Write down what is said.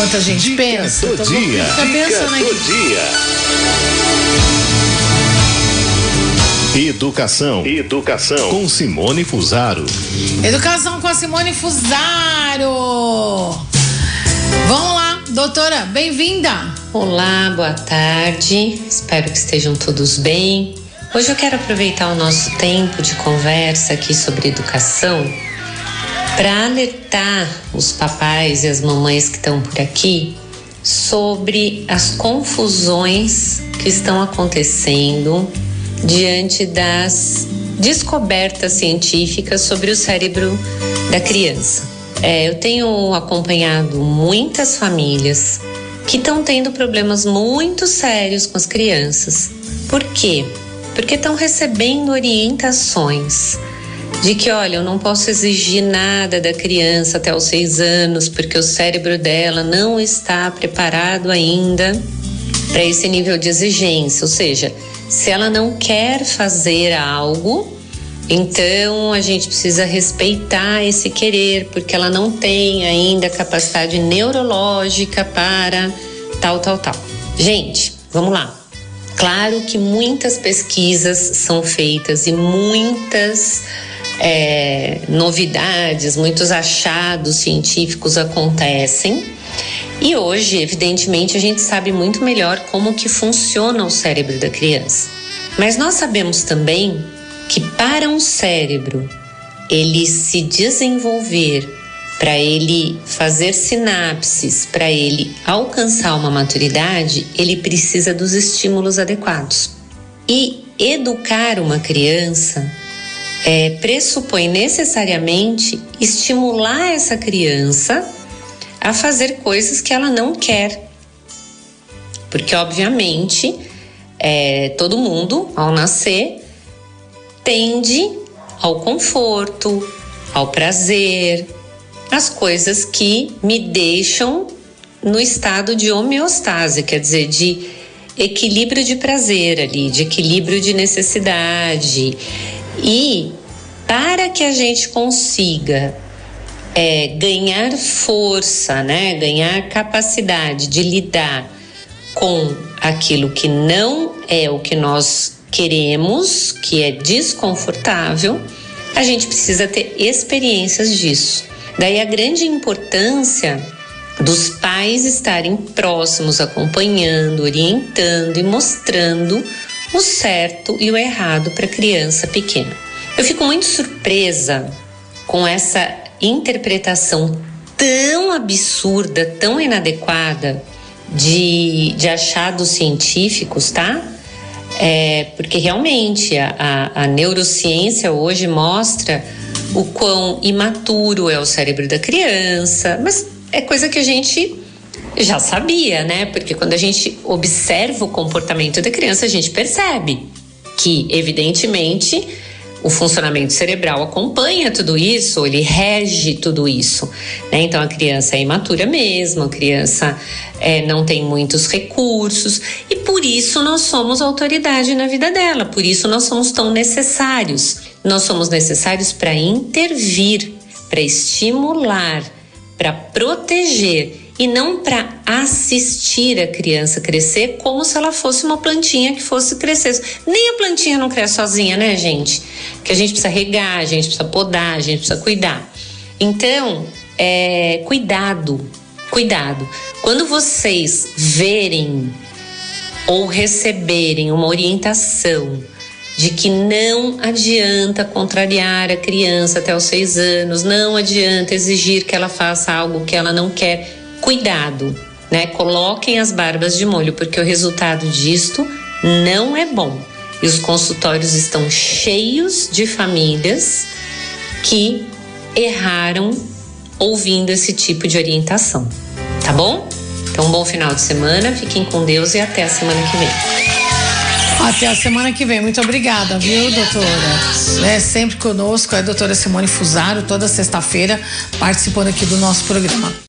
Enquanto a gente Dica pensa, do tô dia. fica Dica pensando do aqui. dia. Educação. Educação. Com Simone Fusaro. Educação com a Simone Fusaro. Vamos lá, doutora, bem-vinda. Olá, boa tarde. Espero que estejam todos bem. Hoje eu quero aproveitar o nosso tempo de conversa aqui sobre educação para alertar os papais e as mamães que estão por aqui sobre as confusões que estão acontecendo diante das descobertas científicas sobre o cérebro da criança. É, eu tenho acompanhado muitas famílias que estão tendo problemas muito sérios com as crianças. Por quê? Porque estão recebendo orientações de que, olha, eu não posso exigir nada da criança até os seis anos, porque o cérebro dela não está preparado ainda para esse nível de exigência. Ou seja, se ela não quer fazer algo, então a gente precisa respeitar esse querer, porque ela não tem ainda capacidade neurológica para tal, tal, tal. Gente, vamos lá. Claro que muitas pesquisas são feitas e muitas é, novidades, muitos achados científicos acontecem. E hoje, evidentemente, a gente sabe muito melhor como que funciona o cérebro da criança. Mas nós sabemos também que para um cérebro ele se desenvolver, para ele fazer sinapses, para ele alcançar uma maturidade, ele precisa dos estímulos adequados. E educar uma criança é, pressupõe necessariamente estimular essa criança a fazer coisas que ela não quer. Porque, obviamente, é, todo mundo, ao nascer, tende ao conforto, ao prazer, às coisas que me deixam no estado de homeostase, quer dizer, de equilíbrio de prazer ali, de equilíbrio de necessidade. E para que a gente consiga é, ganhar força, né, ganhar capacidade de lidar com aquilo que não é o que nós queremos, que é desconfortável, a gente precisa ter experiências disso. Daí a grande importância dos pais estarem próximos, acompanhando, orientando e mostrando o certo e o errado para criança pequena. Eu fico muito surpresa com essa interpretação tão absurda, tão inadequada de, de achados científicos, tá? É, porque realmente a, a, a neurociência hoje mostra o quão imaturo é o cérebro da criança, mas é coisa que a gente já sabia, né? Porque quando a gente observa o comportamento da criança, a gente percebe que, evidentemente, o funcionamento cerebral acompanha tudo isso, ele rege tudo isso. Né? Então a criança é imatura mesmo, a criança é, não tem muitos recursos e por isso nós somos autoridade na vida dela, por isso nós somos tão necessários. Nós somos necessários para intervir, para estimular, para proteger e não para assistir a criança crescer como se ela fosse uma plantinha que fosse crescer. Nem a plantinha não cresce sozinha, né, gente? Que a gente precisa regar, a gente precisa podar, a gente precisa cuidar. Então, é, cuidado, cuidado. Quando vocês verem ou receberem uma orientação de que não adianta contrariar a criança até os seis anos, não adianta exigir que ela faça algo que ela não quer, cuidado, né? Coloquem as barbas de molho, porque o resultado disto não é bom. E os consultórios estão cheios de famílias que erraram ouvindo esse tipo de orientação, tá bom? Então, bom final de semana, fiquem com Deus e até a semana que vem. Até a semana que vem. Muito obrigada, viu, doutora? É sempre conosco é a doutora Simone Fusaro, toda sexta-feira, participando aqui do nosso programa.